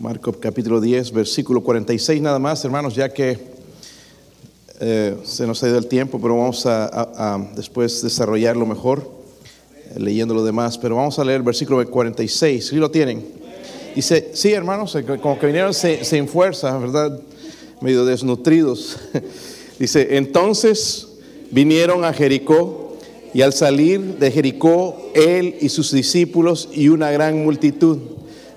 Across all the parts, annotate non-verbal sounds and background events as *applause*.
Marcos capítulo 10, versículo 46 nada más, hermanos, ya que eh, se nos ha ido el tiempo, pero vamos a, a- a después desarrollarlo mejor, eh, leyendo lo demás, pero vamos a leer el versículo 46, ¿sí lo tienen? Dice, sí, hermanos, eh, como que vinieron se- sin fuerza, ¿verdad? Medio desnutridos. *laughs* Dice, entonces vinieron a Jericó y al salir de Jericó, él y sus discípulos y una gran multitud.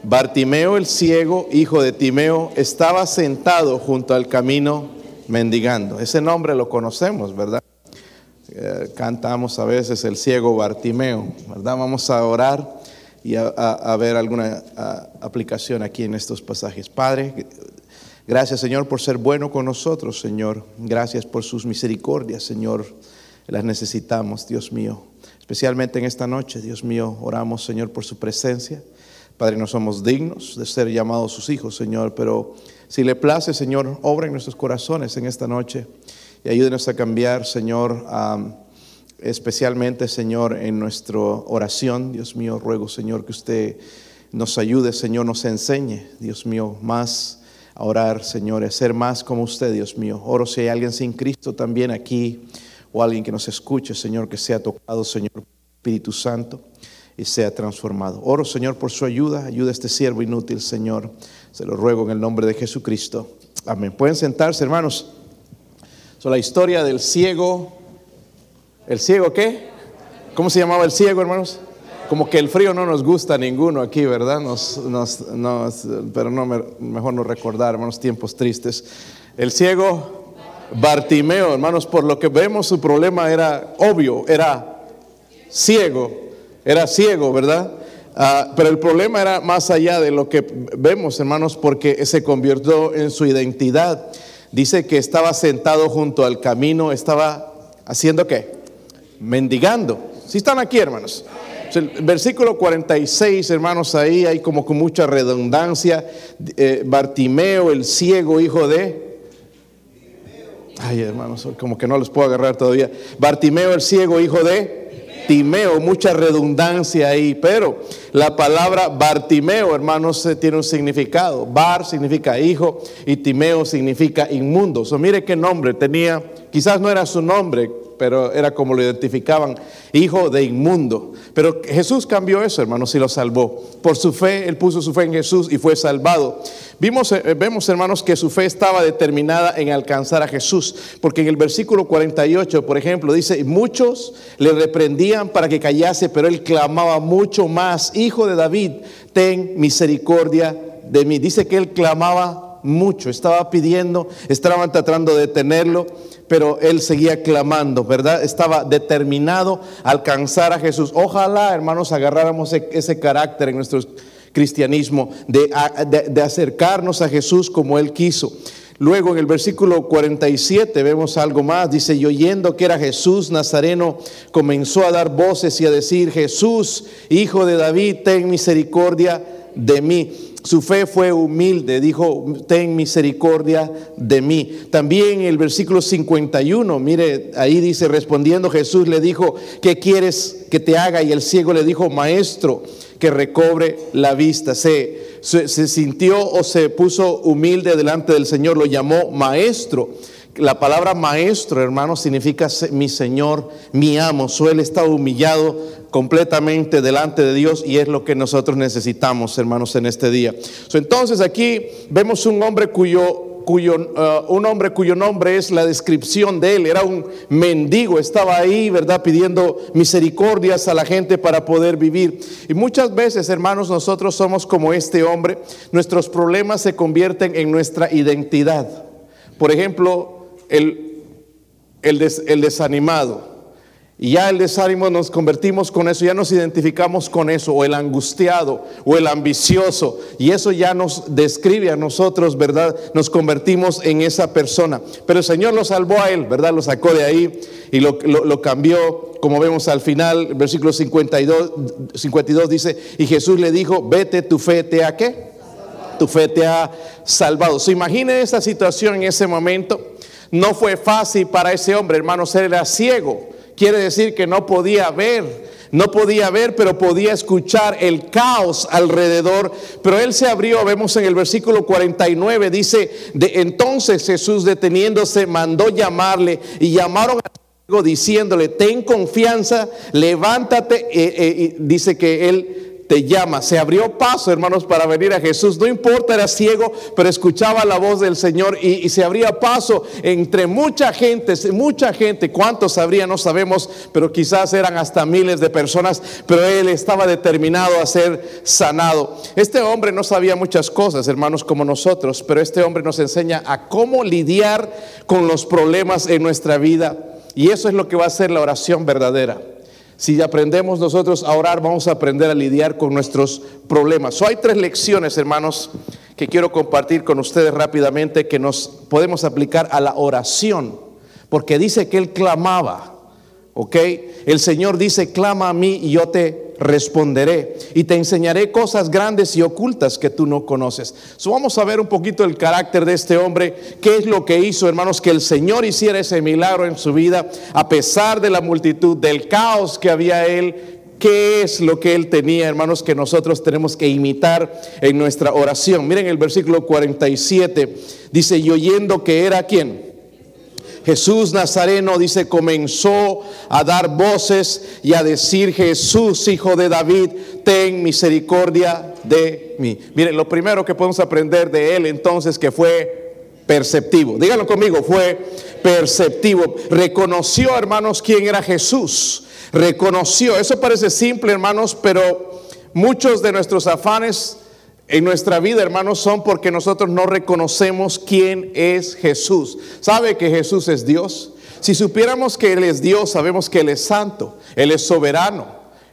Bartimeo el ciego, hijo de Timeo, estaba sentado junto al camino mendigando. Ese nombre lo conocemos, ¿verdad? Eh, cantamos a veces el ciego Bartimeo, ¿verdad? Vamos a orar y a, ver alguna aplicación aquí en estos pasajes. Padre, gracias Señor por ser bueno con nosotros, Señor. Gracias por sus misericordias, Señor. Las necesitamos, Dios mío. Especialmente en esta noche, Dios mío, oramos, Señor, por su presencia. Padre, no somos dignos de ser llamados sus hijos, Señor, pero si le place, Señor, obra en nuestros corazones en esta noche y ayúdenos a cambiar, Señor, especialmente, Señor, en nuestra oración. Dios mío, ruego, Señor, que usted nos ayude, Señor, nos enseñe, Dios mío, más a orar, Señor, a ser más como usted, Dios mío. Oro si hay alguien sin Cristo también aquí o alguien que nos escuche, Señor, que sea tocado, Señor, Espíritu Santo y sea transformado. Oro, Señor, por su ayuda. Ayuda a este siervo inútil, Señor. Se lo ruego en el nombre de Jesucristo. Amén. Pueden sentarse, hermanos. So, la historia del ciego. ¿El ciego qué? ¿Cómo se llamaba el ciego, hermanos? Como que el frío no nos gusta a ninguno aquí, ¿verdad? Nos, nos- pero no, me- mejor no recordar, hermanos, tiempos tristes. El ciego Bartimeo, hermanos, por lo que vemos su problema era obvio, era ciego, era ciego, ¿verdad? Ah, pero el problema era más allá de lo que vemos, hermanos, porque se convirtió en su identidad. Dice que estaba sentado junto al camino, estaba haciendo qué? Mendigando. Si están aquí, hermanos. El versículo 46, hermanos, ahí hay como con mucha redundancia. Eh, Bartimeo, el ciego, hijo de... Ay, hermanos, como que no los puedo agarrar todavía. Bartimeo el ciego, hijo de Timeo, mucha redundancia ahí, pero la palabra Bartimeo, hermanos, tiene un significado. Bar significa hijo y Timeo significa inmundo. So, mire qué nombre tenía, quizás no era su nombre, pero era como lo identificaban, hijo de inmundo. Pero Jesús cambió eso, hermanos, y lo salvó. Por su fe, él puso su fe en Jesús y fue salvado. Vimos, eh, vemos, hermanos, que su fe estaba determinada en alcanzar a Jesús, porque en el versículo 48, por ejemplo, dice, "Y muchos le reprendían para que callase, pero él clamaba mucho más, hijo de David, ten misericordia de mí. Dice que él clamaba mucho, estaba pidiendo, estaban tratando de detenerlo, pero él seguía clamando, ¿verdad? Estaba determinado a alcanzar a Jesús. Ojalá, hermanos, agarráramos ese, ese carácter en nuestro cristianismo, de, de- de acercarnos a Jesús como él quiso. Luego en el versículo 47 vemos algo más, dice, y oyendo que era Jesús Nazareno, comenzó a dar voces y a decir, Jesús, hijo de David, ten misericordia de mí. Su fe fue humilde, dijo, ten misericordia de mí. También el versículo 51, mire, ahí dice, respondiendo Jesús le dijo, ¿qué quieres que te haga? Y el ciego le dijo, maestro, que recobre la vista. Se, se, se sintió o se puso humilde delante del Señor, lo llamó maestro. La palabra maestro, hermano, significa mi Señor, mi amo. So, él está humillado completamente delante de Dios y es lo que nosotros necesitamos, hermanos, en este día. Entonces aquí vemos un hombre cuyo, cuyo, uh, un hombre cuyo nombre es la descripción de él. Era un mendigo, estaba ahí, ¿verdad? Pidiendo misericordias a la gente para poder vivir. Y muchas veces, hermanos, nosotros somos como este hombre. Nuestros problemas se convierten en nuestra identidad. Por ejemplo, el, el, des- el desanimado. Y ya el desánimo nos convertimos con eso, ya nos identificamos con eso, o el angustiado, o el ambicioso, y eso ya nos describe a nosotros, ¿verdad? Nos convertimos en esa persona. Pero el Señor lo salvó a él, ¿verdad? Lo sacó de ahí y lo, lo- cambió, como vemos al final, versículo 52, 52 dice, y Jesús le dijo, vete, tu fe te ha qué? tu fe te ha salvado. Se imagine esa situación en ese momento. No fue fácil para ese hombre, hermanos, él era ciego. Quiere decir que no podía ver No podía ver, pero podía escuchar el caos alrededor. Pero él se abrió, vemos en el versículo 49, dice, de entonces Jesús deteniéndose mandó llamarle y llamaron a diciéndole, ten confianza, levántate. Eh, eh, dice que él te llama. Se abrió paso, hermanos, para venir a Jesús. No importa, era ciego, pero escuchaba la voz del Señor y, se abría paso entre mucha gente, mucha gente. ¿Cuántos habría? No sabemos, pero quizás eran hasta miles de personas, pero él estaba determinado a ser sanado. Este hombre no sabía muchas cosas, hermanos, como nosotros, pero este hombre nos enseña a cómo lidiar con los problemas en nuestra vida. Y eso es lo que va a ser la oración verdadera. Si aprendemos nosotros a orar, vamos a aprender a lidiar con nuestros problemas. hay tres lecciones, hermanos, que quiero compartir con ustedes rápidamente que nos podemos aplicar a la oración, porque dice que él clamaba, ¿ok? El Señor dice, clama a mí y yo te responderé y te enseñaré cosas grandes y ocultas que tú no conoces. Vamos a ver un poquito el carácter de este hombre, qué es lo que hizo, hermanos, que el Señor hiciera ese milagro en su vida, a pesar de la multitud, del caos que había él, qué es lo que él tenía, hermanos, que nosotros tenemos que imitar en nuestra oración. Miren el versículo 47, dice, y oyendo que era quien Jesús Nazareno dice, comenzó a dar voces y a decir, Jesús, hijo de David, ten misericordia de mí. Miren, lo primero que podemos aprender de él entonces que fue perceptivo. Díganlo conmigo, fue perceptivo. Reconoció, hermanos, quién era Jesús. Reconoció. Eso parece simple, hermanos, pero muchos de nuestros afanes en nuestra vida, hermanos, son porque nosotros no reconocemos quién es Jesús. ¿Sabe que Jesús es Dios? Si supiéramos que Él es Dios, sabemos que Él es santo, Él es soberano,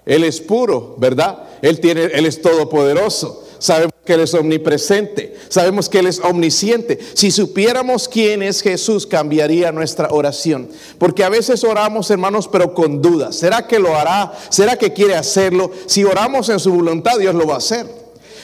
Él es puro, ¿verdad? Él, tiene, Él es todopoderoso. Sabemos que Él es omnipresente, sabemos que Él es omnisciente. Si supiéramos quién es Jesús, cambiaría nuestra oración. Porque a veces oramos, hermanos, pero con dudas. ¿Será que lo hará? ¿Será que quiere hacerlo? Si oramos en su voluntad, Dios lo va a hacer.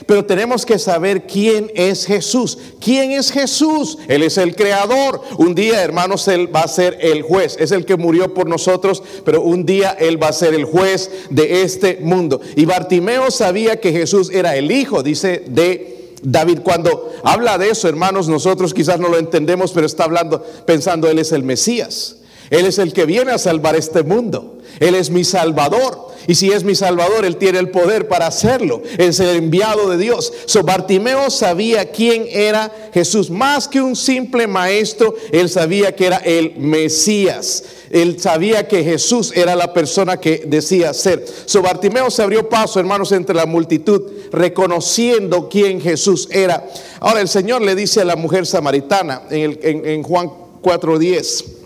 Pero tenemos que saber quién es Jesús. ¿Quién es Jesús? Él es el creador. Un día, hermanos, Él va a ser el juez. Es el que murió por nosotros, pero un día Él va a ser el juez de este mundo. Y Bartimeo sabía que Jesús era el hijo, dice, de David. Cuando habla de eso, hermanos, nosotros quizás no lo entendemos, pero está hablando, pensando, Él es el Mesías. Él es el que viene a salvar este mundo. Él es mi salvador. Y si es mi Salvador, Él tiene el poder para hacerlo. Es el enviado de Dios. So Bartimeo sabía quién era Jesús. Más que un simple maestro, Él sabía que era el Mesías. Él sabía que Jesús era la persona que decía ser. So Bartimeo se abrió paso, hermanos, entre la multitud, reconociendo quién Jesús era. Ahora el Señor le dice a la mujer samaritana en, en Juan 4:10.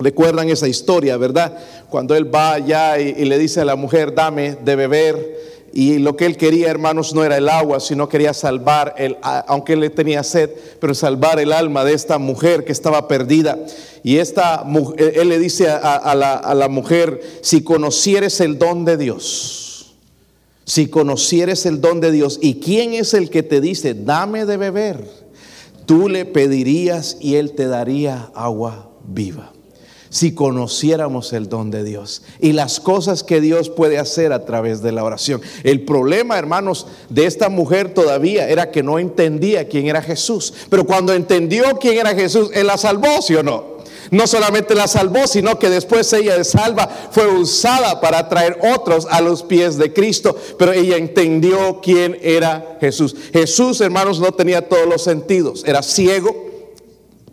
Recuerdan esa historia, ¿verdad? Cuando él va allá y, le dice a la mujer, dame de beber. Y lo que él quería, hermanos, no era el agua, sino quería salvar, el, aunque él tenía sed, pero salvar el alma de esta mujer que estaba perdida. Y esta, él le dice a, la, a la mujer, si conocieres el don de Dios, si conocieres el don de Dios, ¿y quién es el que te dice, dame de beber? Tú le pedirías y él te daría agua viva si conociéramos el don de Dios y las cosas que Dios puede hacer a través de la oración. El problema, hermanos, de esta mujer todavía era que no entendía quién era Jesús. Pero cuando entendió quién era Jesús, Él la salvó, ¿sí o no? No solamente la salvó, sino que después ella de salva fue usada para traer otros a los pies de Cristo. Pero ella entendió quién era Jesús. Jesús, hermanos, no tenía todos los sentidos. Era ciego,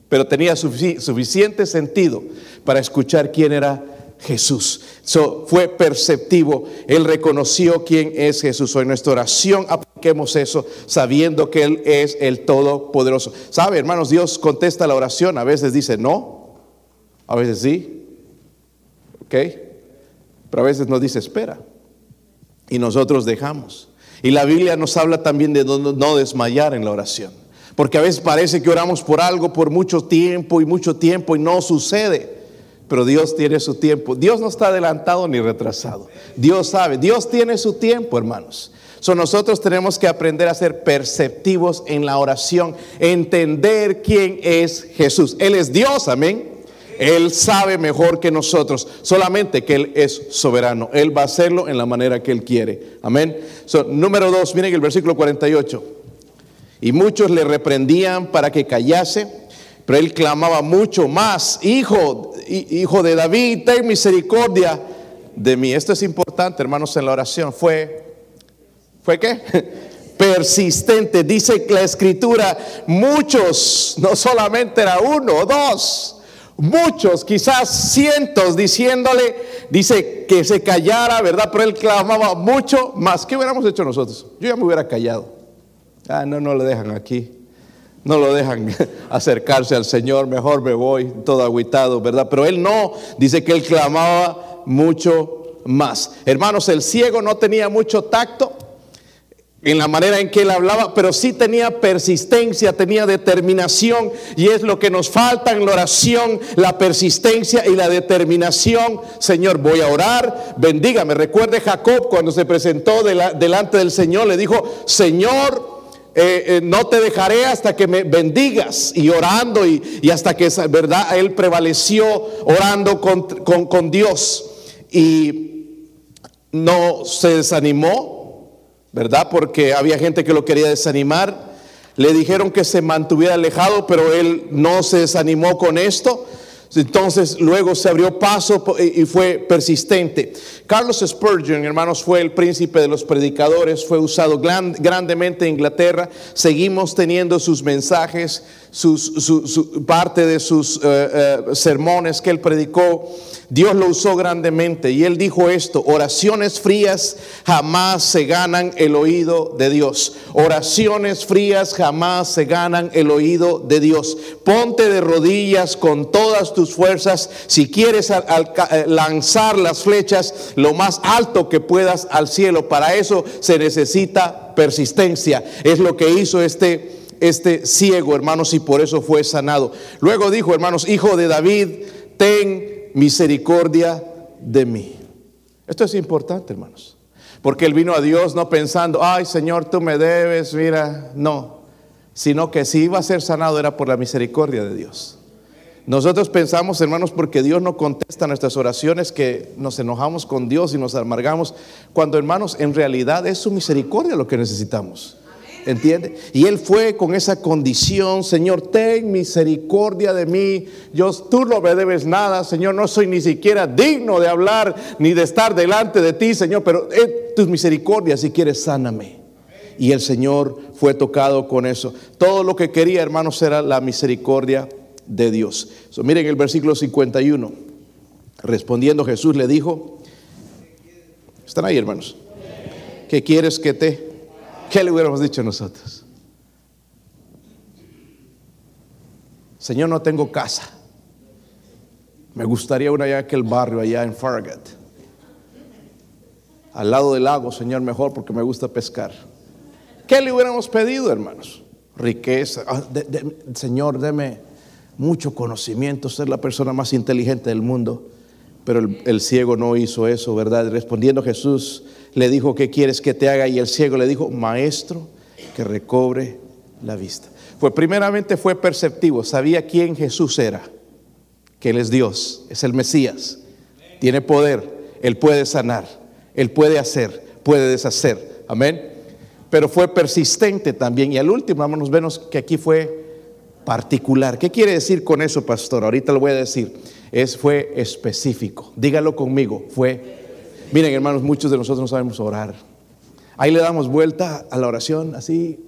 pero tenía suficiente sentido para escuchar quién era Jesús. So, fue perceptivo, él reconoció quién es Jesús. En nuestra oración apliquemos eso sabiendo que Él es el Todopoderoso. ¿Sabe, hermanos? Dios contesta la oración, a veces dice no, a veces sí, ¿ok? Pero a veces nos dice espera y nosotros dejamos. Y la Biblia nos habla también de no desmayar en la oración. Porque a veces parece que oramos por algo por mucho tiempo y mucho tiempo y no sucede. Pero Dios tiene su tiempo. Dios no está adelantado ni retrasado. Dios sabe. Dios tiene su tiempo, hermanos. So, nosotros tenemos que aprender a ser perceptivos en la oración, entender quién es Jesús. Él es Dios, amén. Él sabe mejor que nosotros, solamente que Él es soberano. Él va a hacerlo en la manera que Él quiere. Amén. número dos, miren el versículo 48. Y muchos le reprendían para que callase, pero Él clamaba mucho más, hijo, hijo de David, ten misericordia de mí. Esto es importante, hermanos, en la oración. Fue, ¿fue qué? *laughs* persistente. Dice la escritura, muchos, no solamente era uno dos, muchos, quizás cientos, diciéndole, dice que se callara, ¿verdad? Pero él clamaba mucho más. ¿Qué hubiéramos hecho nosotros? Yo ya me hubiera callado. Ah, no, no le dejan aquí. No lo dejan *laughs* acercarse al Señor, mejor me voy todo aguitado, ¿verdad? Pero él no, dice que él clamaba mucho más. Hermanos, el ciego no tenía mucho tacto en la manera en que él hablaba, pero sí tenía persistencia, tenía determinación, y es lo que nos falta en la oración, la persistencia y la determinación. Señor, voy a orar, bendígame. Recuerde Jacob cuando se presentó delante del Señor, le dijo, Señor, eh, eh, no te dejaré hasta que me bendigas y orando y, hasta que, ¿verdad? Él prevaleció orando con, con Dios y no se desanimó, ¿verdad? Porque había gente que lo quería desanimar. Le dijeron que se mantuviera alejado, pero él no se desanimó con esto. Entonces luego se abrió paso y fue persistente. Carlos Spurgeon, hermanos, fue el príncipe de los predicadores, fue usado grandemente en Inglaterra. Seguimos teniendo sus mensajes, parte de sus eh, eh, sermones que él predicó. Dios lo usó grandemente y él dijo esto, oraciones frías jamás se ganan el oído de Dios. Oraciones frías jamás se ganan el oído de Dios. Ponte de rodillas con todas tus fuerzas si quieres eh, lanzar las flechas lo más alto que puedas al cielo. Para eso se necesita persistencia. Es lo que hizo este este ciego, hermanos, y por eso fue sanado. Luego dijo, hermanos, hijo de David, ten misericordia de mí. Esto es importante, hermanos, porque él vino a Dios no pensando, ay Señor, tú me debes, mira, no, sino que si iba a ser sanado era por la misericordia de Dios. Nosotros pensamos, hermanos, porque Dios no contesta nuestras oraciones, que nos enojamos con Dios y nos amargamos, cuando, hermanos, en realidad es su misericordia lo que necesitamos. ¿Entiende? Y él fue con esa condición, Señor, ten misericordia de mí. Yo, tú no me debes nada, Señor, no soy ni siquiera digno de hablar ni de estar delante de ti, Señor, pero eh, tus misericordias, si quieres, sáname. Y el Señor fue tocado con eso. Todo lo que quería, hermanos, era la misericordia de Dios. miren el versículo 51. Respondiendo Jesús le dijo, ¿están ahí, hermanos? ¿Qué quieres que te ¿Qué le hubiéramos dicho nosotros? Señor, no tengo casa. Me gustaría una allá en aquel barrio, allá en Farragut. Al lado del lago, Señor, mejor porque me gusta pescar. ¿Qué le hubiéramos pedido, hermanos? Riqueza. Ah, señor, deme mucho conocimiento, ser la persona más inteligente del mundo. Pero el, ciego no hizo eso, ¿verdad? Respondiendo Jesús, le dijo, ¿qué quieres que te haga? Y el ciego le dijo, maestro, que recobre la vista. Pues primeramente fue perceptivo, sabía quién Jesús era, que Él es Dios, es el Mesías, tiene poder, Él puede sanar, Él puede hacer, puede deshacer. Amén. Pero fue persistente también. Y al último, vámonos, vemos que aquí fue particular. ¿Qué quiere decir con eso, pastor? Ahorita lo voy a decir. Es, fue específico. Dígalo conmigo, fue Miren, hermanos, muchos de nosotros no sabemos orar. Ahí le damos vuelta a la oración así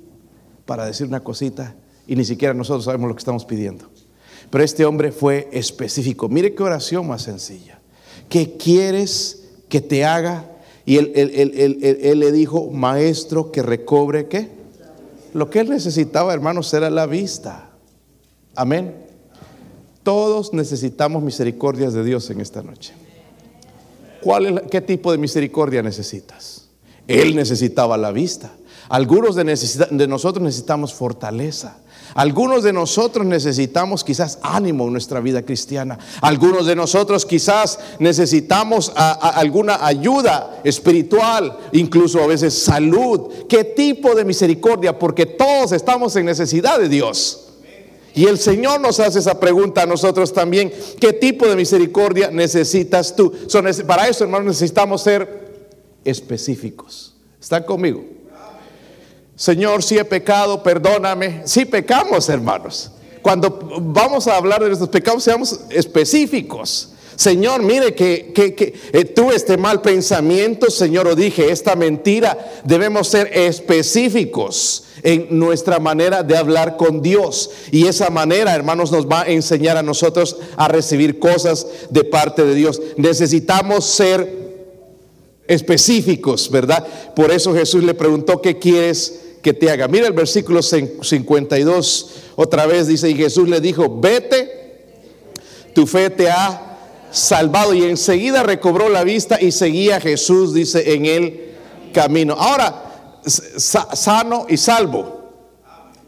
para decir una cosita y ni siquiera nosotros sabemos lo que estamos pidiendo. Pero este hombre fue específico. Mire qué oración más sencilla. ¿Qué quieres que te haga? Y él, él, le dijo, maestro, que recobre qué? Lo que él necesitaba, hermanos, era la vista. Amén. Todos necesitamos misericordias de Dios en esta noche. ¿Cuál ¿Qué tipo de misericordia necesitas? Él necesitaba la vista. Algunos de, nosotros necesitamos fortaleza. Algunos de nosotros necesitamos quizás ánimo en nuestra vida cristiana. Algunos de nosotros quizás necesitamos alguna ayuda espiritual, incluso a veces salud. ¿Qué tipo de misericordia? Porque todos estamos en necesidad de Dios. Y el Señor nos hace esa pregunta a nosotros también. ¿Qué tipo de misericordia necesitas tú? para eso, hermanos, necesitamos ser específicos. ¿Están conmigo? Señor, si he pecado, perdóname. Si pecamos, hermanos. Cuando vamos a hablar de nuestros pecados, seamos específicos. Señor, mire que, que, eh, tuve este mal pensamiento, Señor, o dije esta mentira. Debemos ser específicos en nuestra manera de hablar con Dios. Y esa manera, hermanos, nos va a enseñar a nosotros a recibir cosas de parte de Dios. Necesitamos ser específicos, ¿verdad? Por eso Jesús le preguntó, ¿qué quieres que te haga? Mira el versículo 52, otra vez dice, y Jesús le dijo, vete, tu fe te ha salvado y enseguida recobró la vista y seguía Jesús, dice, en el camino. Ahora, sano y salvo.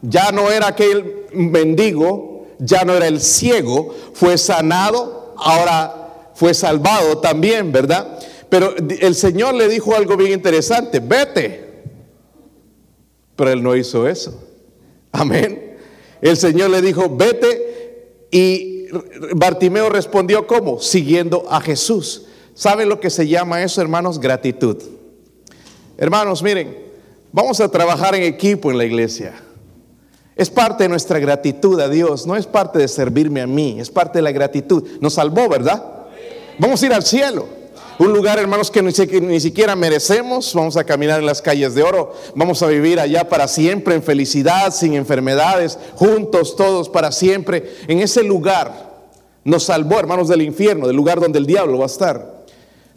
Ya no era aquel mendigo, ya no era el ciego, fue sanado, ahora fue salvado también, ¿verdad? Pero el Señor le dijo algo bien interesante, vete. Pero él no hizo eso. Amén. El Señor le dijo, vete y Bartimeo respondió ¿cómo? Siguiendo a Jesús. ¿Saben lo que se llama eso, hermanos? Gratitud. Hermanos, miren, vamos a trabajar en equipo en la iglesia. Es parte de nuestra gratitud a Dios, no es parte de servirme a mí, es parte de la gratitud. Nos salvó, ¿verdad? Vamos a ir al cielo. Un lugar, hermanos, que ni, siquiera merecemos. Vamos a caminar en las calles de oro. Vamos a vivir allá para siempre en felicidad, sin enfermedades, juntos todos para siempre. En ese lugar nos salvó, hermanos, del infierno, del lugar donde el diablo va a estar.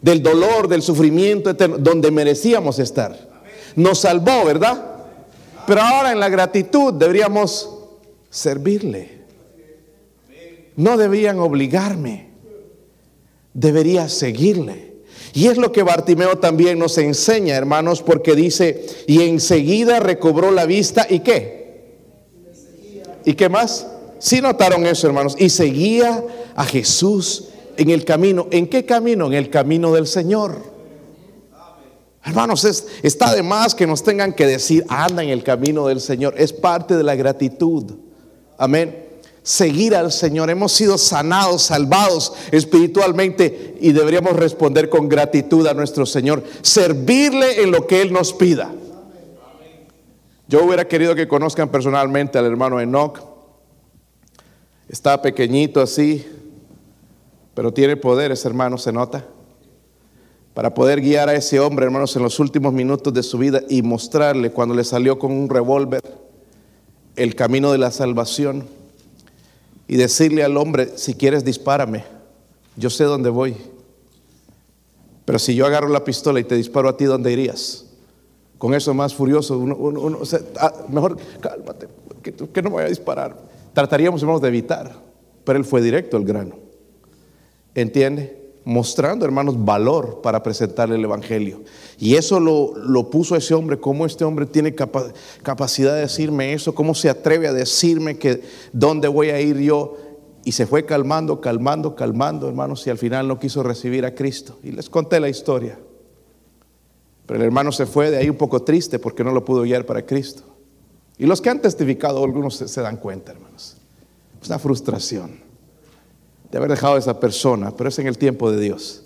Del dolor, del sufrimiento eterno, donde merecíamos estar. Nos salvó, ¿verdad? Pero ahora en la gratitud deberíamos servirle. No debían obligarme. Debería seguirle. Y es lo que Bartimeo también nos enseña, hermanos, porque dice, y enseguida recobró la vista y qué. ¿Y qué más? Sí notaron eso, hermanos. Y seguía a Jesús en el camino. ¿En qué camino? En el camino del Señor. Hermanos, es, está de más que nos tengan que decir, anda en el camino del Señor. Es parte de la gratitud. Amén seguir al Señor. Hemos sido sanados, salvados espiritualmente y deberíamos responder con gratitud a nuestro Señor, servirle en lo que Él nos pida. Yo hubiera querido que conozcan personalmente al hermano Enoch. Está pequeñito así, pero tiene poderes, hermanos, se nota. Para poder guiar a ese hombre, hermanos, en los últimos minutos de su vida y mostrarle cuando le salió con un revólver el camino de la salvación y decirle al hombre, si quieres dispárame, yo sé dónde voy. Pero si yo agarro la pistola y te disparo a ti, ¿dónde irías? Con eso más furioso, uno, ah, mejor cálmate, que, que no voy a disparar. Trataríamos, hermanos, de evitar, pero él fue directo al grano. ¿Entiende? Mostrando, hermanos, valor para presentarle el Evangelio. Y eso lo, lo puso ese hombre, cómo este hombre tiene capacidad de decirme eso, cómo se atreve a decirme que dónde voy a ir yo. Y se fue calmando, calmando, calmando, hermanos, y al final no quiso recibir a Cristo. Y les conté la historia. Pero el hermano se fue de ahí un poco triste porque no lo pudo guiar para Cristo. Y los que han testificado, algunos se, se dan cuenta, hermanos. Es una frustración de haber dejado a esa persona, pero es en el tiempo de Dios.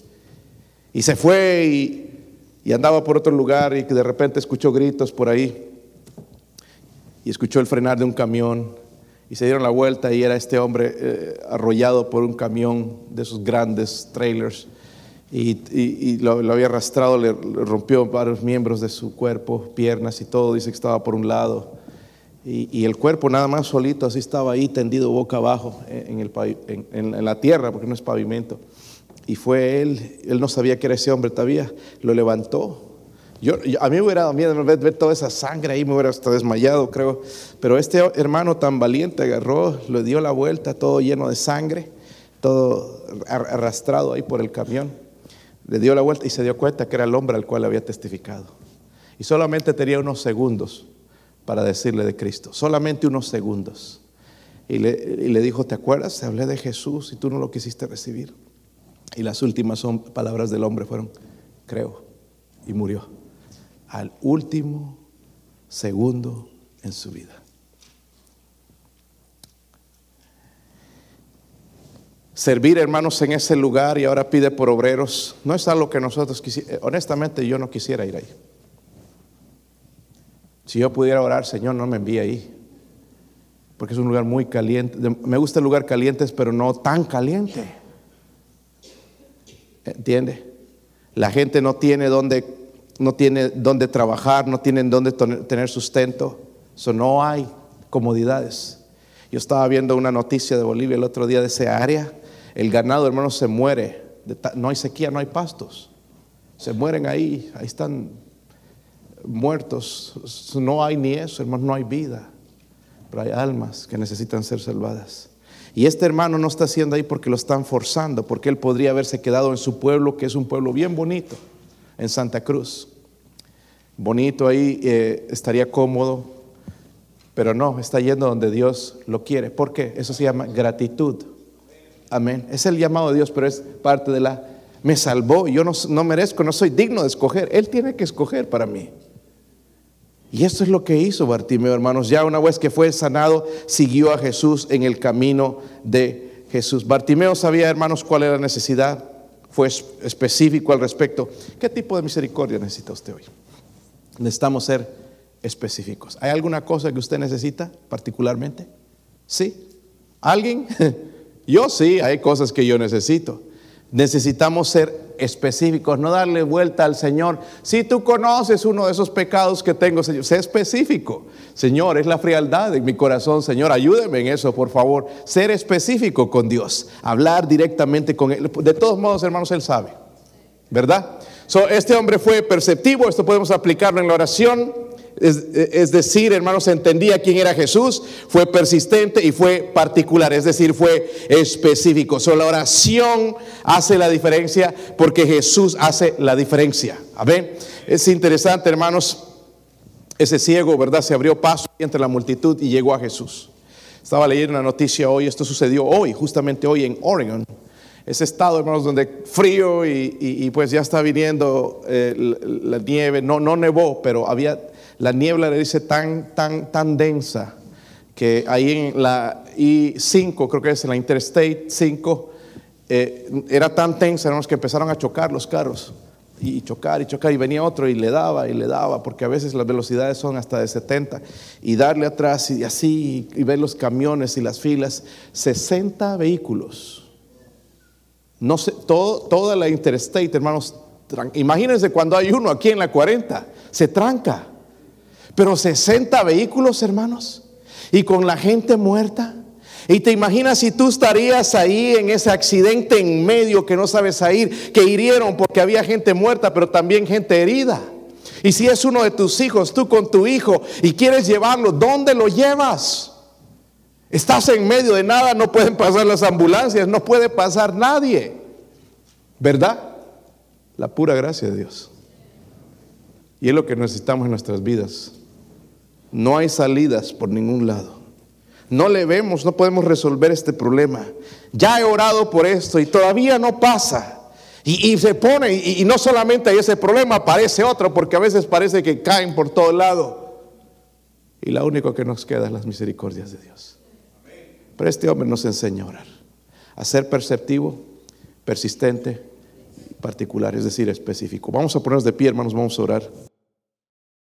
Y se fue y, andaba por otro lugar y de repente escuchó gritos por ahí. Y escuchó el frenar de un camión y se dieron la vuelta y era este hombre eh, arrollado por un camión de esos grandes trailers. Y, lo, había arrastrado, le, rompió varios miembros de su cuerpo, piernas y todo, dice que estaba por un lado y, el cuerpo nada más solito, así estaba ahí tendido boca abajo en, el, en, la tierra, porque no es pavimento. Y fue él, él no sabía que era ese hombre todavía, lo levantó. Yo, a mí me hubiera dado miedo ver, ver, toda esa sangre ahí, me hubiera hasta desmayado, creo. Pero este hermano tan valiente agarró, le dio la vuelta, todo lleno de sangre, todo arrastrado ahí por el camión. Le dio la vuelta y se dio cuenta que era el hombre al cual había testificado. Y solamente tenía unos segundos para decirle de Cristo, solamente unos segundos. Y le, dijo, ¿te acuerdas? Te hablé de Jesús y tú no lo quisiste recibir. Y las últimas palabras del hombre fueron, creo, y murió. Al último segundo en su vida. servir hermanos en ese lugar y ahora pide por obreros, no es algo que nosotros quisiéramos, honestamente yo no quisiera ir ahí. Si yo pudiera orar, Señor, no me envíe ahí, porque es un lugar muy caliente. Me gusta el lugar caliente, pero no tan caliente. ¿Entiende? La gente no tiene donde, no tiene dónde trabajar, no tienen dónde tener sustento. Eso no hay comodidades. Yo estaba viendo una noticia de Bolivia el otro día de esa área. El ganado, hermano, se muere. No hay sequía, no hay pastos. Se mueren ahí, ahí están muertos. No hay ni eso, hermano, no hay vida. Pero hay almas que necesitan ser salvadas. Y este hermano no está haciendo ahí porque lo están forzando, porque él podría haberse quedado en su pueblo, que es un pueblo bien bonito, en Santa Cruz. Bonito ahí, eh, estaría cómodo, pero no, está yendo donde Dios lo quiere. ¿Por qué? Eso se llama gratitud. Amén. Es el llamado de Dios, pero es parte de la... Me salvó, yo no, no merezco, no soy digno de escoger. Él tiene que escoger para mí. Y esto es lo que hizo Bartimeo, hermanos. Ya una vez que fue sanado, siguió a Jesús en el camino de Jesús. Bartimeo sabía, hermanos, cuál era la necesidad. Fue específico al respecto. ¿Qué tipo de misericordia necesita usted hoy? Necesitamos ser específicos. ¿Hay alguna cosa que usted necesita particularmente? ¿Sí? ¿Alguien? *laughs* Yo sí, hay cosas que yo necesito. Necesitamos ser específicos, no darle vuelta al Señor. Si tú conoces uno de esos pecados que tengo, Señor, sé específico. Señor, es la frialdad en mi corazón, Señor, ayúdeme en eso, por favor. Ser específico con Dios, hablar directamente con Él. De todos modos, hermanos, Él sabe, ¿verdad? So, este hombre fue perceptivo, esto podemos aplicarlo en la oración. Es, decir, hermanos, entendía quién era Jesús, fue persistente y fue particular, es decir, fue específico. So, la oración hace la diferencia porque Jesús hace la diferencia. Amén. Es interesante, hermanos, ese ciego, ¿verdad? Se abrió paso entre la multitud y llegó a Jesús. Estaba leyendo una noticia hoy, esto sucedió hoy, justamente hoy en Oregon ese estado, hermanos, donde frío y, pues ya está viniendo eh, la, nieve, no, no nevó, pero había la niebla, le dice, tan, tan, tan densa, que ahí en la I-5, creo que es en la Interstate 5, eh, era tan tensa, hermanos, que empezaron a chocar los carros. Y chocar y chocar, y venía otro y le daba y le daba, porque a veces las velocidades son hasta de 70, y darle atrás y así, y ver los camiones y las filas, 60 vehículos. No sé, toda la Interstate, hermanos, imagínense cuando hay uno aquí en la 40, se tranca. Pero 60 vehículos, hermanos, y con la gente muerta. Y te imaginas si tú estarías ahí en ese accidente en medio que no sabes a ir, que hirieron porque había gente muerta, pero también gente herida. Y si es uno de tus hijos, tú con tu hijo, y quieres llevarlo, ¿dónde lo llevas? Estás en medio de nada, no pueden pasar las ambulancias, no puede pasar nadie. ¿Verdad? La pura gracia de Dios. Y es lo que necesitamos en nuestras vidas. No hay salidas por ningún lado. No le vemos, no podemos resolver este problema. Ya he orado por esto y todavía no pasa. Y, se pone, y, no solamente hay ese problema, aparece otro, porque a veces parece que caen por todo lado. Y lo único que nos queda es las misericordias de Dios. Pero este hombre nos enseña a orar, a ser perceptivo, persistente, particular, es decir, específico. Vamos a ponernos de pie, hermanos, vamos a orar.